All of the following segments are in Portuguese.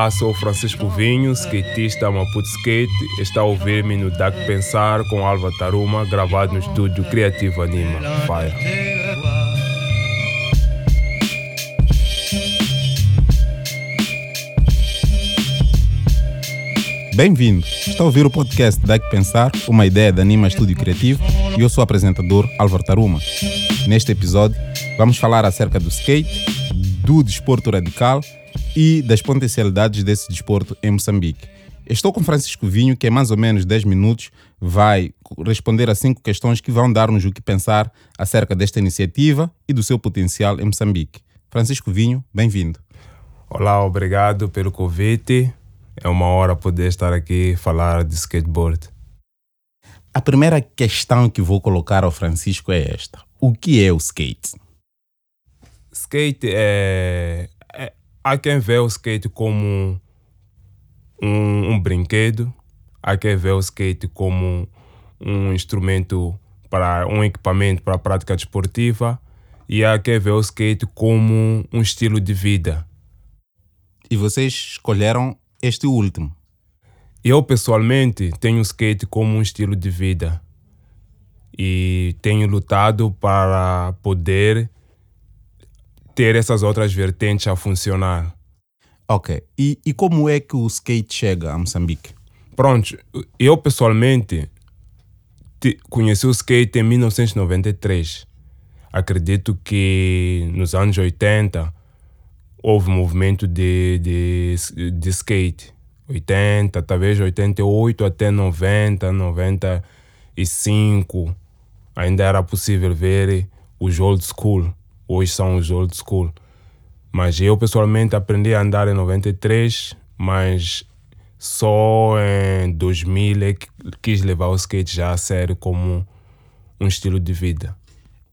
Olá, sou Francisco Vinho, skatista Maputo Skate. Está a ouvir-me no Dark Pensar com Alva Taruma, gravado no estúdio Criativo Anima. Fire. Bem-vindo! Está a ouvir o podcast Dá que Pensar, uma ideia da Anima Estúdio Criativo e eu sou o apresentador Álvaro Taruma. Neste episódio, vamos falar acerca do skate, do desporto radical e das potencialidades desse desporto em Moçambique. Estou com Francisco Vinho, que em mais ou menos 10 minutos vai responder a cinco questões que vão dar-nos o que pensar acerca desta iniciativa e do seu potencial em Moçambique. Francisco Vinho, bem-vindo. Olá, obrigado pelo convite. É uma hora poder estar aqui e falar de skateboard. A primeira questão que vou colocar ao Francisco é esta: O que é o skate? Skate é. Há quem vê o skate como um, um brinquedo, há quem vê o skate como um instrumento para um equipamento para a prática desportiva e há quem vê o skate como um estilo de vida. E vocês escolheram este último? Eu pessoalmente tenho skate como um estilo de vida e tenho lutado para poder ter essas outras vertentes a funcionar. Ok. E, e como é que o skate chega a Moçambique? Pronto, eu pessoalmente conheci o skate em 1993. Acredito que nos anos 80 houve movimento de, de, de skate. 80, talvez 88 até 90, 95. Ainda era possível ver os old school. Hoje são os old school. Mas eu pessoalmente aprendi a andar em 93, mas só em 2000 é que quis levar o skate já a sério como um estilo de vida.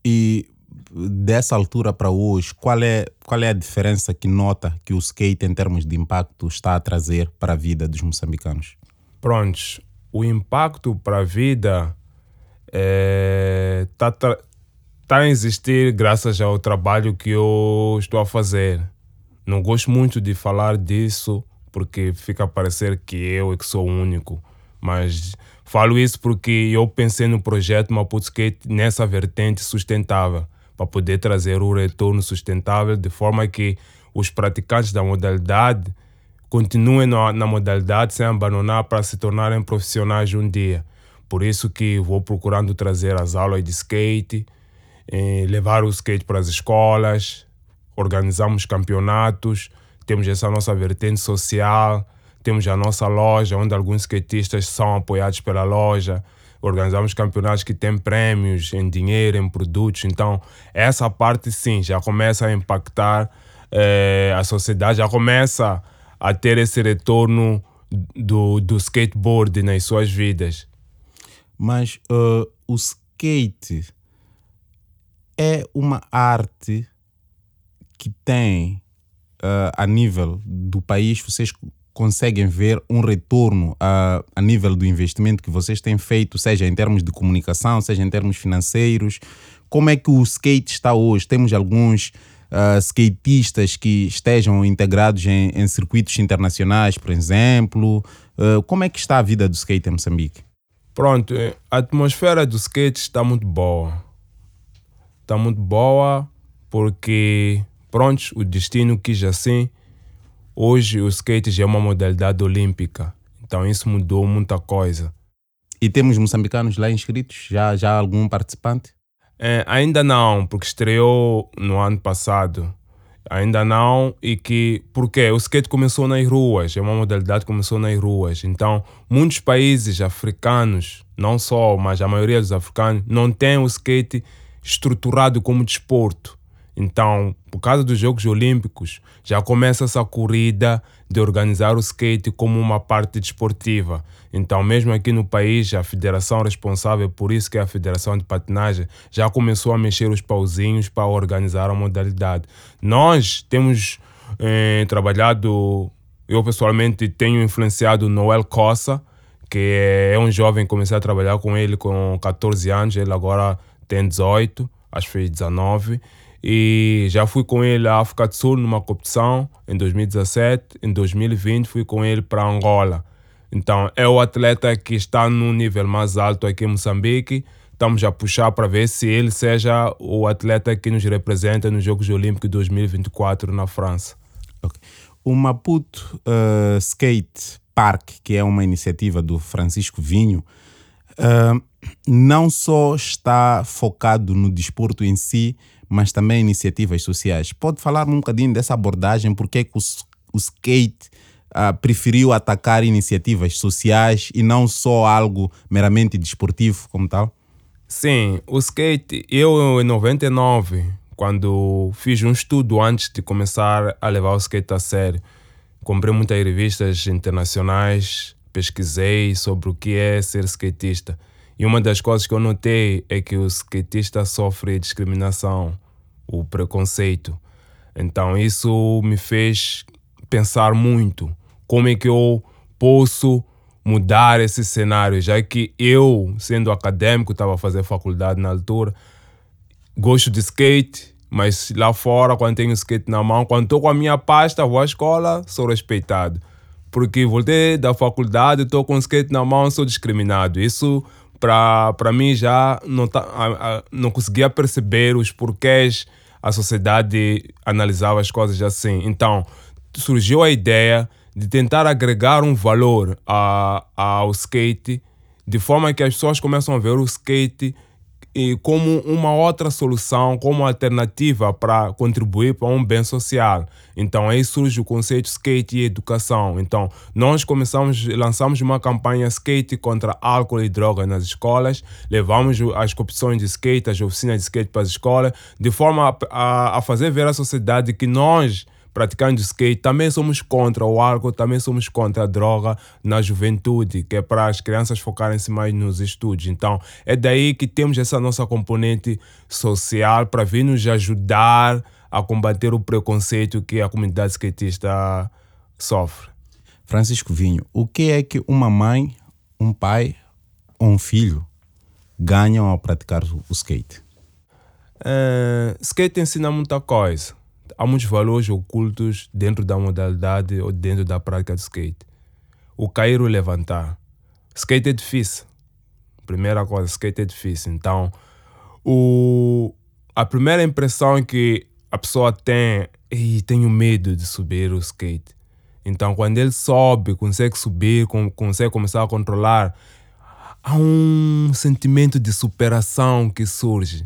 E dessa altura para hoje, qual é, qual é a diferença que nota que o skate, em termos de impacto, está a trazer para a vida dos moçambicanos? Prontos, o impacto para a vida está é, tá a existir graças ao trabalho que eu estou a fazer. Não gosto muito de falar disso porque fica a parecer que eu é que sou o único, mas falo isso porque eu pensei no projeto Maputo Skate nessa vertente sustentável para poder trazer o retorno sustentável de forma que os praticantes da modalidade continuem na, na modalidade sem abandonar para se tornarem profissionais um dia. Por isso que vou procurando trazer as aulas de skate, levar o skate para as escolas, organizamos campeonatos, temos essa nossa vertente social, temos a nossa loja, onde alguns skatistas são apoiados pela loja, organizamos campeonatos que têm prêmios em dinheiro, em produtos. Então, essa parte sim já começa a impactar eh, a sociedade, já começa a ter esse retorno do, do skateboard nas suas vidas. Mas uh, o skate é uma arte que tem uh, a nível do país, vocês conseguem ver um retorno a, a nível do investimento que vocês têm feito, seja em termos de comunicação, seja em termos financeiros? Como é que o skate está hoje? Temos alguns uh, skatistas que estejam integrados em, em, circuitos internacionais, por exemplo. Uh, como é que está a vida do skate em Moçambique? Pronto, a atmosfera do skate está muito boa. Está muito boa porque, pronto, o destino quis assim Hoje o skate já é uma modalidade olímpica, então isso mudou muita coisa. E temos moçambicanos lá inscritos? Já, já algum participante? É, ainda não, porque estreou no ano passado. Ainda não, e que. Porque o skate começou nas ruas, é uma modalidade que começou nas ruas. Então, muitos países africanos, não só, mas a maioria dos africanos, não tem o skate estruturado como desporto. Então, por causa dos Jogos Olímpicos, já começa essa corrida de organizar o skate como uma parte desportiva. Então, mesmo aqui no país, a federação responsável por isso, que é a Federação de Patinagem, já começou a mexer os pauzinhos para organizar a modalidade. Nós temos eh, trabalhado, eu pessoalmente tenho influenciado Noel Cossa, que é um jovem, comecei a trabalhar com ele com 14 anos, ele agora tem 18, acho que fez 19 E já fui com ele à África do Sul numa competição em 2017. Em 2020 fui com ele para Angola. Então é o atleta que está no nível mais alto aqui em Moçambique. Estamos a puxar para ver se ele seja o atleta que nos representa nos Jogos Olímpicos 2024 na França. Okay. O Maputo uh, Skate Park, que é uma iniciativa do Francisco Vinho, uh, não só está focado no desporto em si, mas também iniciativas sociais. Pode falar um bocadinho dessa abordagem, porque é que o, o skate uh, preferiu atacar iniciativas sociais e não só algo meramente desportivo como tal? Sim, o skate, eu em 99, quando fiz um estudo antes de começar a levar o skate a sério, comprei muitas revistas internacionais, pesquisei sobre o que é ser skatista. E uma das coisas que eu notei é que o skatista sofre discriminação, o preconceito. Então isso me fez pensar muito como é que eu posso mudar esse cenário, já que eu, sendo acadêmico, estava a fazer faculdade na altura, gosto de skate, mas lá fora, quando tenho skate na mão, quando estou com a minha pasta, vou à escola, sou respeitado. Porque voltei da faculdade, estou com skate na mão, sou discriminado. Isso, para mim, já não, tá, não conseguia perceber os porquês a sociedade analisava as coisas assim. Então, surgiu a ideia de tentar agregar um valor a, ao skate, de forma que as pessoas começam a ver o skate como uma outra solução, como alternativa para contribuir para um bem social. Então aí surge o conceito skate e educação. Então nós começamos, lançamos uma campanha skate contra álcool e droga nas escolas, levamos as competições de skate, as oficinas de skate para as escolas, de forma a, a, a fazer ver à sociedade que nós praticando skate, também somos contra o álcool, também somos contra a droga na juventude, que é para as crianças focarem-se mais nos estudos. Então, é daí que temos essa nossa componente social para vir nos ajudar a combater o preconceito que a comunidade skatista sofre. Francisco Vinho, o que é que uma mãe, um pai ou um filho ganham ao praticar o skate? Uh, skate ensina muita coisa há muitos valores ocultos dentro da modalidade ou dentro da prática do skate. O cair ou levantar. Skate é difícil. Primeira coisa, skate é difícil. Então, o, a primeira impressão que a pessoa tem é tenho medo de subir o skate. Então, quando ele sobe, consegue subir, consegue começar a controlar, há um sentimento de superação que surge.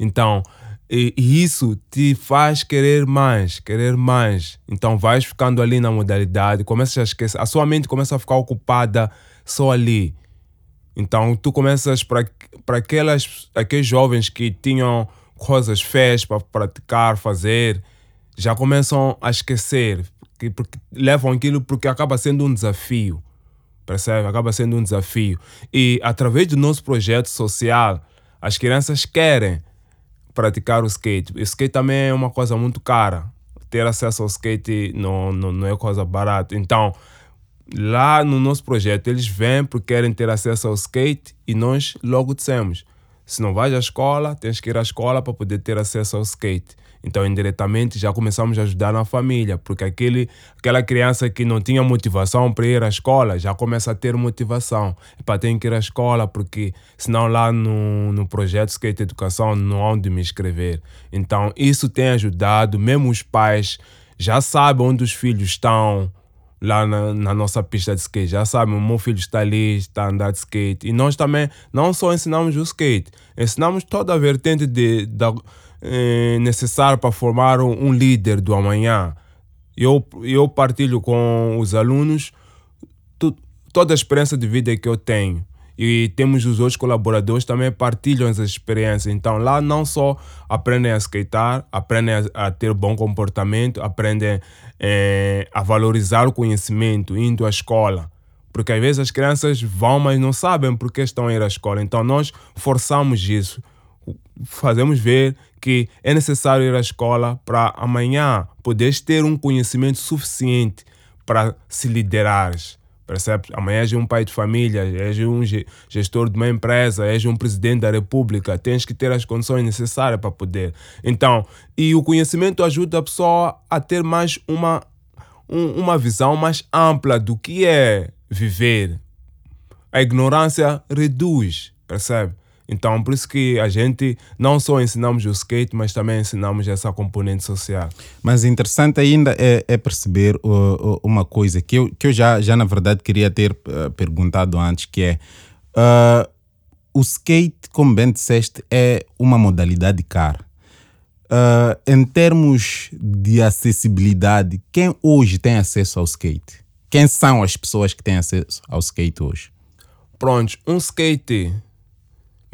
Então, e, e, isso te faz querer mais, querer mais. Então vais ficando ali na modalidade, começas a esquecer, a sua mente começa a ficar ocupada só ali. Então tu começas para aquelas aqueles jovens que tinham coisas feias para praticar, fazer, já começam a esquecer, porque, porque levam aquilo porque acaba sendo um desafio. Percebe? Acaba sendo um desafio. E através do nosso projeto social, as crianças querem praticar o skate. O skate também é uma coisa muito cara. Ter acesso ao skate não, não, não é coisa barata. Então, lá no nosso projeto, eles vêm porque querem ter acesso ao skate e nós logo dissemos: se não vais à escola, tens que ir à escola para poder ter acesso ao skate. Então, indiretamente, já começamos a ajudar na família, porque aquele, aquela criança que não tinha motivação para ir à escola já começa a ter motivação. Para ter que ir à escola, porque senão lá no, no projeto Skate Educação não há onde me inscrever. Então, isso tem ajudado, mesmo os pais já sabem onde os filhos estão lá na, na, nossa pista de skate. Já sabem, o meu filho está ali, está a andar de skate. E nós também não só ensinamos o skate, ensinamos toda a vertente de, da eh, necessário para formar um, um, líder do amanhã. Eu, eu partilho com os alunos tu, toda a experiência de vida que eu tenho. E temos os outros colaboradores também partilham as experiências. Então lá não só aprendem a skatear, aprendem a, a ter bom comportamento, aprendem eh, a valorizar o conhecimento indo à escola. Porque às vezes as crianças vão, mas não sabem porque estão a ir à escola. Então nós forçamos isso fazemos ver que é necessário ir à escola para amanhã poderes ter um conhecimento suficiente para se liderares, Percebe? Amanhã és um pai de família, és um gestor de uma empresa, és um presidente da república, tens que ter as condições necessárias para poder. Então, e o conhecimento ajuda a pessoa a ter mais uma, um, uma visão mais ampla do que é viver. A ignorância reduz, percebe? Então, por isso que a gente não só ensinamos o skate, mas também ensinamos essa componente social. Mas interessante ainda é, é perceber uh, uma coisa que eu, que eu já, já, na verdade, queria ter uh, perguntado antes, que é uh, o skate, como bem disseste, é uma modalidade cara. Uh, em termos de acessibilidade, quem hoje tem acesso ao skate? Quem são as pessoas que têm acesso ao skate hoje? Pronto, um skate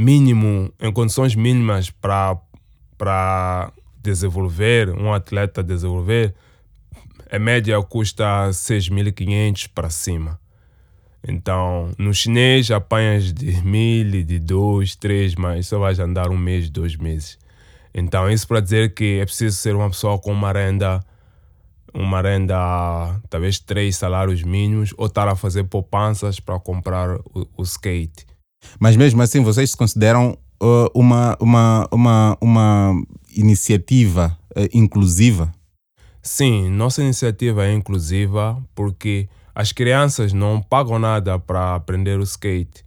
mínimo, em condições mínimas para desenvolver, um atleta desenvolver, a média custa 6.500 para cima. Então, no chinês apanhas de mil, de dois, três, mas só vais andar um mês, dois meses. Então, isso para dizer que é preciso ser uma pessoa com uma renda, uma renda, talvez três salários mínimos, ou estar a fazer poupanças para comprar o, o skate. Mas mesmo assim, vocês se consideram uh, uma, uma, uma, uma iniciativa uh, inclusiva? Sim, nossa iniciativa é inclusiva porque as crianças não pagam nada para aprender o skate.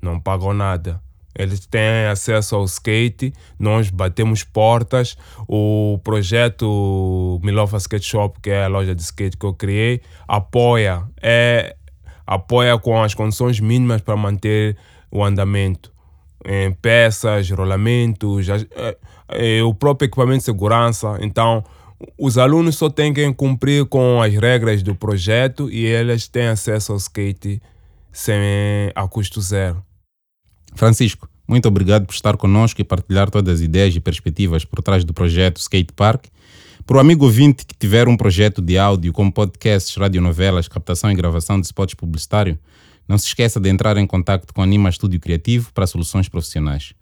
Não pagam nada. Eles têm acesso ao skate, nós batemos portas. O projeto Milofa Skate Shop, que é a loja de skate que eu criei, apoia, é, apoia com as condições mínimas para manter o andamento em peças, rolamentos, é, é, o próprio equipamento de segurança. Então, os alunos só têm que cumprir com as regras do projeto e eles têm acesso ao skate sem a custo zero. Francisco, muito obrigado por estar conosco e partilhar todas as ideias e perspectivas por trás do projeto Skate Park. Para o amigo ouvinte que tiver um projeto de áudio como podcasts, radionovelas, captação e gravação de spots publicitários, não se esqueça de entrar em contato com Anima Estúdio Criativo para soluções profissionais.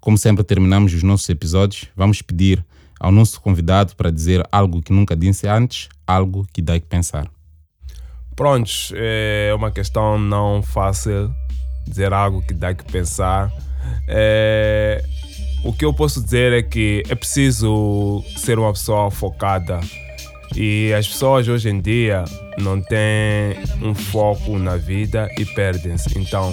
Como sempre terminamos os nossos episódios, vamos pedir ao nosso convidado para dizer algo que nunca disse antes, algo que dá que pensar. Prontos, é uma questão não fácil dizer algo que dá que pensar. É, o que eu posso dizer é que é preciso ser uma pessoa focada e as pessoas hoje em dia não têm um foco na vida e perdem-se. Então,